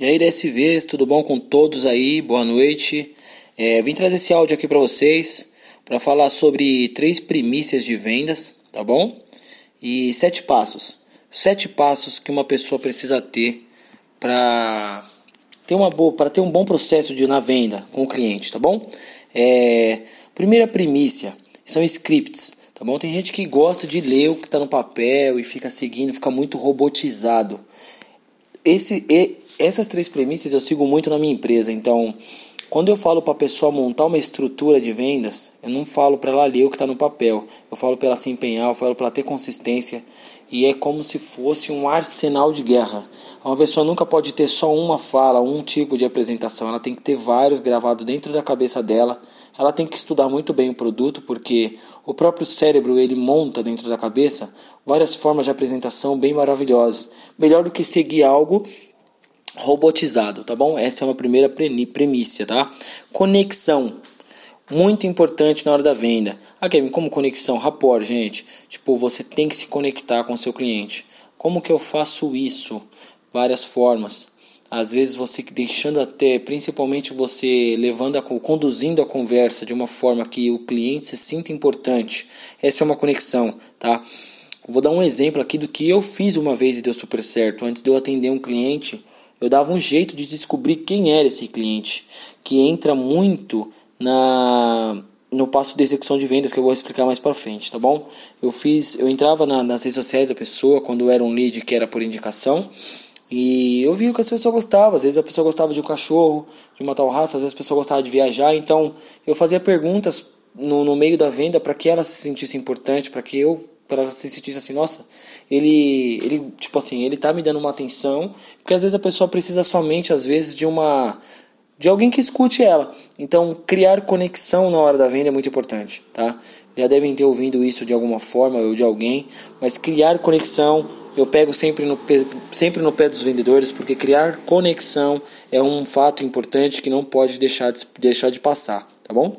E aí, DSVs, tudo bom com todos aí? Boa noite. É, vim trazer esse áudio aqui para vocês para falar sobre três primícias de vendas, tá bom? E sete passos. Sete passos que uma pessoa precisa ter para ter uma boa, para ter um bom processo de na venda com o cliente, tá bom? É, primeira primícia são scripts, tá bom? Tem gente que gosta de ler o que está no papel e fica seguindo, fica muito robotizado. Esse, essas três premissas eu sigo muito na minha empresa. Então, quando eu falo para a pessoa montar uma estrutura de vendas, eu não falo para ela ler o que está no papel. Eu falo para ela se empenhar, eu falo para ela ter consistência. E é como se fosse um arsenal de guerra. Uma pessoa nunca pode ter só uma fala, um tipo de apresentação. Ela tem que ter vários gravados dentro da cabeça dela. Ela tem que estudar muito bem o produto, porque o próprio cérebro ele monta dentro da cabeça várias formas de apresentação bem maravilhosas. Melhor do que seguir algo robotizado, tá bom? Essa é uma primeira premissa, tá? Conexão. Muito importante na hora da venda. Aqui, como conexão, rapport, gente. Tipo, você tem que se conectar com o seu cliente. Como que eu faço isso? Várias formas. Às vezes você deixando até, principalmente você levando a, conduzindo a conversa de uma forma que o cliente se sinta importante. Essa é uma conexão, tá? Vou dar um exemplo aqui do que eu fiz uma vez e deu super certo. Antes de eu atender um cliente, eu dava um jeito de descobrir quem era esse cliente, que entra muito na no passo de execução de vendas que eu vou explicar mais para frente, tá bom? Eu fiz, eu entrava na, nas redes sociais da pessoa quando era um lead que era por indicação e eu vi o que as pessoas gostavam. Às vezes a pessoa gostava de um cachorro, de uma tal raça, às vezes a pessoa gostava de viajar. Então eu fazia perguntas no, no meio da venda para que ela se sentisse importante, para que eu para ela se sentisse assim, nossa, ele, ele, tipo assim, ele tá me dando uma atenção, porque às vezes a pessoa precisa somente, às vezes, de uma, de alguém que escute ela. Então, criar conexão na hora da venda é muito importante, tá? Já devem ter ouvido isso de alguma forma ou de alguém, mas criar conexão, eu pego sempre no, sempre no pé dos vendedores, porque criar conexão é um fato importante que não pode deixar de, deixar de passar, tá bom?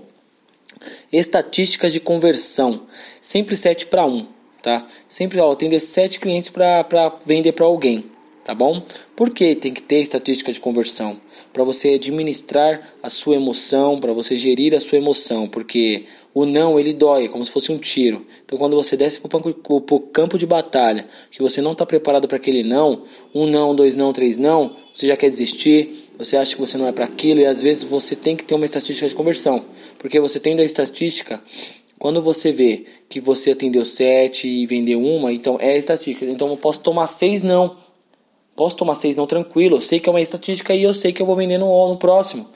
Estatísticas de conversão, sempre 7 para 1 tá? Sempre ó, atender sete clientes para vender para alguém, tá bom? Por que tem que ter estatística de conversão? Para você administrar a sua emoção, para você gerir a sua emoção, porque o não ele dói, como se fosse um tiro. Então, quando você desce para o campo de batalha, que você não está preparado para aquele não, um não, dois não, três não, você já quer desistir, você acha que você não é para aquilo e às vezes você tem que ter uma estatística de conversão, porque você tendo a estatística, quando você vê que você atendeu sete e vendeu uma, então é estatística. Então eu posso tomar seis não. Posso tomar seis não tranquilo. Eu sei que é uma estatística e eu sei que eu vou vender no, no próximo.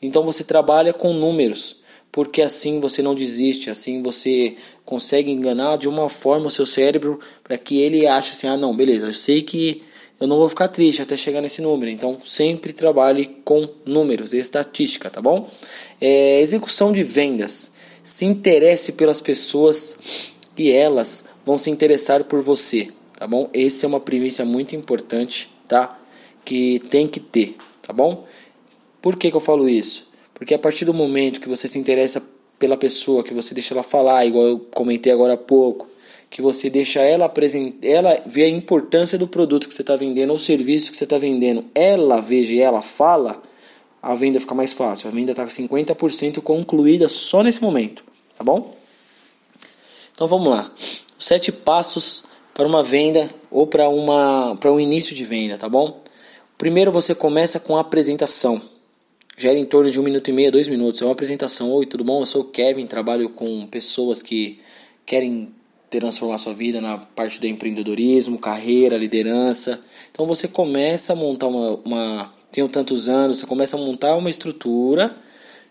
Então você trabalha com números. Porque assim você não desiste, assim você consegue enganar de uma forma o seu cérebro para que ele ache assim: ah, não, beleza, eu sei que eu não vou ficar triste até chegar nesse número. Então, sempre trabalhe com números, estatística, tá bom? É, execução de vendas se interesse pelas pessoas e elas vão se interessar por você, tá bom? Essa é uma premissa muito importante, tá? Que tem que ter, tá bom? Por que, que eu falo isso? Porque a partir do momento que você se interessa pela pessoa, que você deixa ela falar, igual eu comentei agora há pouco, que você deixa ela apresentar, ela ver a importância do produto que você está vendendo ou serviço que você está vendendo, ela veja e ela fala, a venda fica mais fácil. A venda está 50% concluída só nesse momento, tá bom? Então vamos lá. Sete passos para uma venda ou para uma para um início de venda, tá bom? Primeiro você começa com a apresentação. Gera em torno de um minuto e meio, dois minutos. É uma apresentação. Oi, tudo bom? Eu sou o Kevin, trabalho com pessoas que querem transformar sua vida na parte do empreendedorismo, carreira, liderança. Então você começa a montar uma, uma tenho tantos anos, você começa a montar uma estrutura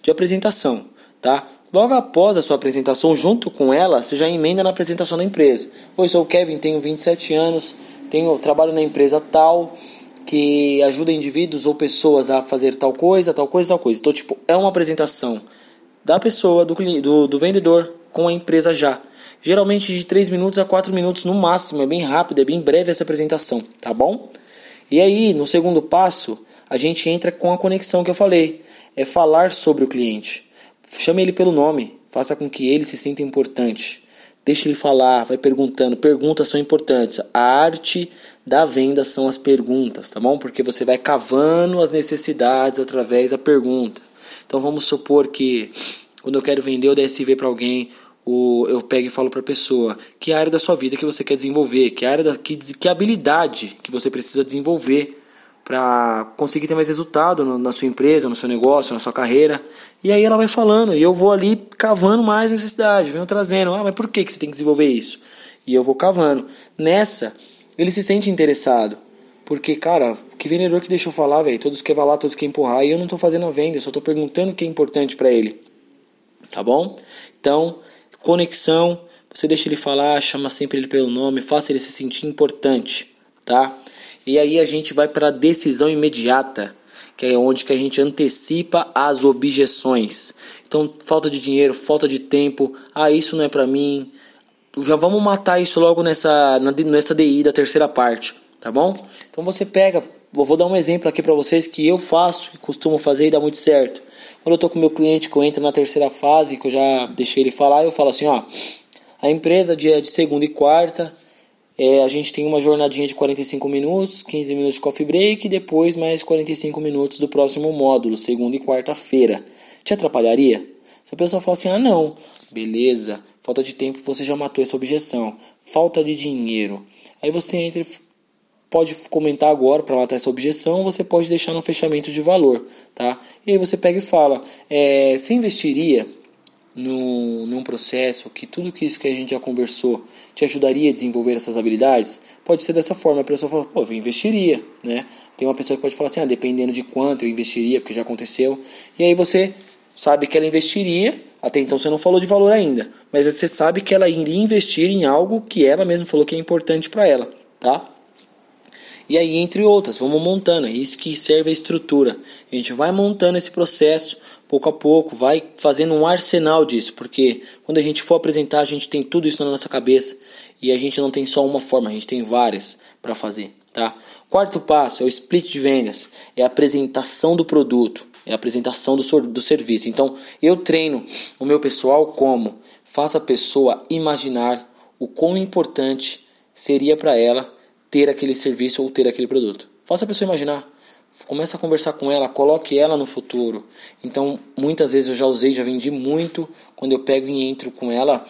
de apresentação, tá? Logo após a sua apresentação, junto com ela, você já emenda na apresentação da empresa. Oi, sou o Kevin, tenho 27 anos, tenho trabalho na empresa tal, que ajuda indivíduos ou pessoas a fazer tal coisa, tal coisa, tal coisa. Então, tipo, é uma apresentação da pessoa, do, do, do vendedor com a empresa já. Geralmente de 3 minutos a 4 minutos no máximo, é bem rápido, é bem breve essa apresentação, tá bom? E aí, no segundo passo, a gente entra com a conexão que eu falei. É falar sobre o cliente. Chame ele pelo nome. Faça com que ele se sinta importante. Deixe ele falar, vai perguntando. Perguntas são importantes. A arte da venda são as perguntas, tá bom? Porque você vai cavando as necessidades através da pergunta. Então vamos supor que quando eu quero vender o DSV para alguém, eu pego e falo para a pessoa que área da sua vida que você quer desenvolver, que área da, que, que habilidade que você precisa desenvolver para conseguir ter mais resultado na sua empresa, no seu negócio, na sua carreira. E aí ela vai falando, e eu vou ali cavando mais necessidade, venho trazendo, ah, mas por que, que você tem que desenvolver isso? E eu vou cavando. Nessa, ele se sente interessado. Porque, cara, que vendedor que deixou falar, velho? Todos querem falar, todos querem empurrar. E eu não tô fazendo a venda, eu só tô perguntando o que é importante para ele. Tá bom? Então, conexão. Você deixa ele falar, chama sempre ele pelo nome, faça ele se sentir importante, tá? E aí a gente vai para a decisão imediata, que é onde que a gente antecipa as objeções. Então, falta de dinheiro, falta de tempo, ah, isso não é para mim, já vamos matar isso logo nessa, nessa DI da terceira parte, tá bom? Então você pega, vou dar um exemplo aqui para vocês que eu faço e costumo fazer e dá muito certo. Quando eu tô com meu cliente que eu entro na terceira fase, que eu já deixei ele falar, eu falo assim, ó, a empresa dia de segunda e quarta, é, a gente tem uma jornadinha de 45 minutos, 15 minutos de coffee break e depois mais 45 minutos do próximo módulo, segunda e quarta-feira. Te atrapalharia? Se a pessoa fala assim, ah não, beleza, Falta de tempo, você já matou essa objeção. Falta de dinheiro. Aí você entra pode comentar agora para matar essa objeção, você pode deixar no fechamento de valor, tá? E aí você pega e fala, é, você investiria no, num processo que tudo que isso que a gente já conversou te ajudaria a desenvolver essas habilidades? Pode ser dessa forma, a pessoa fala, pô, eu investiria, né? Tem uma pessoa que pode falar assim, ah, dependendo de quanto eu investiria, porque já aconteceu. E aí você sabe que ela investiria, até então você não falou de valor ainda, mas você sabe que ela iria investir em algo que ela mesma falou que é importante para ela, tá? E aí, entre outras, vamos montando, é isso que serve a estrutura. A gente vai montando esse processo pouco a pouco, vai fazendo um arsenal disso, porque quando a gente for apresentar, a gente tem tudo isso na nossa cabeça e a gente não tem só uma forma, a gente tem várias para fazer, tá? Quarto passo é o split de vendas, é a apresentação do produto é a apresentação do, do serviço. Então, eu treino o meu pessoal como faça a pessoa imaginar o quão importante seria para ela ter aquele serviço ou ter aquele produto. Faça a pessoa imaginar. Começa a conversar com ela, coloque ela no futuro. Então, muitas vezes eu já usei, já vendi muito quando eu pego e entro com ela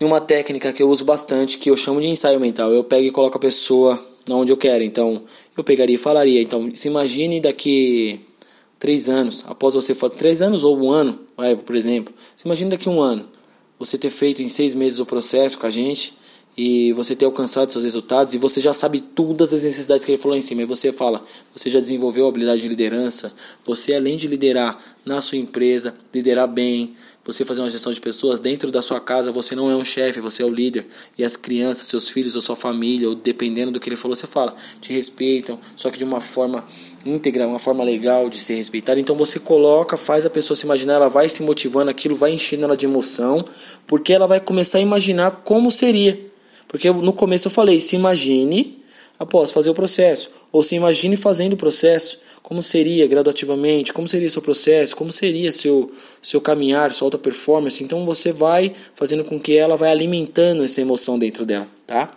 em uma técnica que eu uso bastante, que eu chamo de ensaio mental. Eu pego e coloco a pessoa onde eu quero. Então, eu pegaria e falaria. Então, se imagine daqui três anos, após você fazer três anos ou um ano, por exemplo, você imagina daqui um ano, você ter feito em seis meses o processo com a gente e você ter alcançado seus resultados e você já sabe todas as necessidades que ele falou em cima e você fala, você já desenvolveu a habilidade de liderança, você além de liderar na sua empresa, liderar bem, você fazer uma gestão de pessoas dentro da sua casa, você não é um chefe, você é o líder. E as crianças, seus filhos ou sua família, ou dependendo do que ele falou, você fala, te respeitam, só que de uma forma íntegra, uma forma legal de ser respeitada. Então você coloca, faz a pessoa se imaginar, ela vai se motivando, aquilo vai enchendo ela de emoção, porque ela vai começar a imaginar como seria. Porque no começo eu falei, se imagine após fazer o processo, ou se imagine fazendo o processo como seria gradativamente, como seria seu processo, como seria seu seu caminhar, sua alta performance. Então você vai fazendo com que ela vai alimentando essa emoção dentro dela, tá?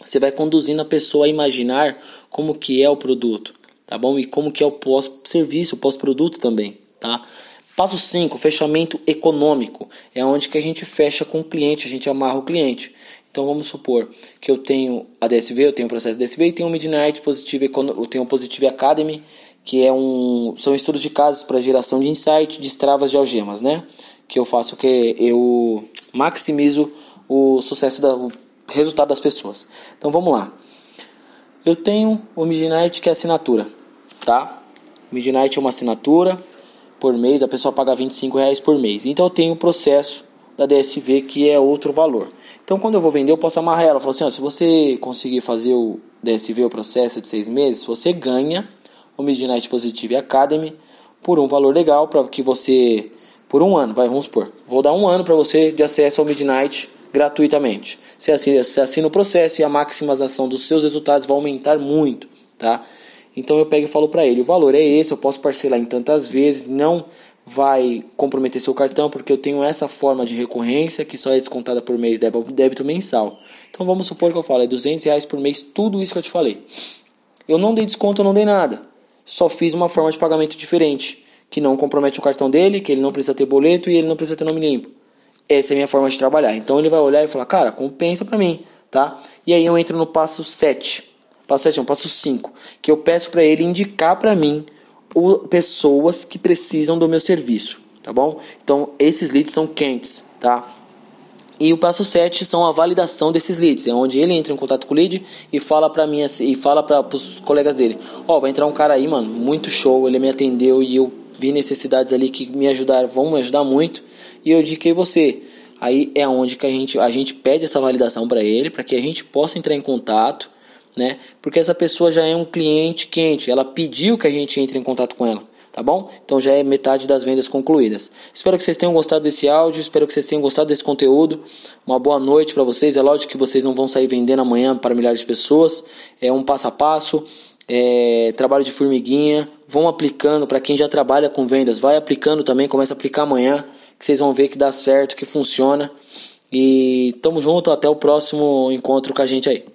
Você vai conduzindo a pessoa a imaginar como que é o produto, tá bom? E como que é o pós-serviço, o pós-produto também, tá? Passo 5, fechamento econômico. É onde que a gente fecha com o cliente, a gente amarra o cliente. Então vamos supor que eu tenho a DSV, eu tenho o processo DSV e tenho o Midnight Positive, eu tenho o Positive Academy que é um, são estudos de casos para geração de insight, de travas de algemas, né? Que eu faço que eu maximizo o sucesso da, o resultado das pessoas. Então vamos lá. Eu tenho o Midnight que é assinatura, tá? Midnight é uma assinatura por mês, a pessoa paga 25 reais por mês. Então eu tenho o processo da DSV que é outro valor. Então quando eu vou vender eu posso amarrar ela, falar assim, ó, se você conseguir fazer o DSV, o processo de seis meses, você ganha o Midnight Positive Academy por um valor legal para que você por um ano, vai, vamos supor, vou dar um ano para você de acesso ao Midnight gratuitamente. Você assina, você assina o processo e a maximização dos seus resultados vai aumentar muito, tá? Então eu pego e falo para ele, o valor é esse, eu posso parcelar em tantas vezes, não vai comprometer seu cartão porque eu tenho essa forma de recorrência que só é descontada por mês débito mensal. Então vamos supor que eu falo é 200 reais por mês, tudo isso que eu te falei. Eu não dei desconto, eu não dei nada. Só fiz uma forma de pagamento diferente, que não compromete o cartão dele, que ele não precisa ter boleto e ele não precisa ter nome limpo. Essa é a minha forma de trabalhar. Então ele vai olhar e falar, cara, compensa para mim, tá? E aí eu entro no passo 7. Passo 7 não, passo 5, que eu peço para ele indicar para mim pessoas que precisam do meu serviço, tá bom? Então esses leads são quentes, tá? E o passo 7 são a validação desses leads, é onde ele entra em contato com o lead e fala para mim e fala para os colegas dele, ó, oh, vai entrar um cara aí, mano, muito show, ele me atendeu e eu vi necessidades ali que me ajudaram, vão me ajudar muito, e eu indiquei você. Aí é onde que a gente a gente pede essa validação para ele, para que a gente possa entrar em contato, né? Porque essa pessoa já é um cliente quente, ela pediu que a gente entre em contato com ela tá bom? Então já é metade das vendas concluídas. Espero que vocês tenham gostado desse áudio, espero que vocês tenham gostado desse conteúdo. Uma boa noite para vocês. É lógico que vocês não vão sair vendendo amanhã para milhares de pessoas. É um passo a passo, é trabalho de formiguinha. Vão aplicando para quem já trabalha com vendas, vai aplicando também, começa a aplicar amanhã, que vocês vão ver que dá certo, que funciona. E tamo junto, até o próximo encontro com a gente aí.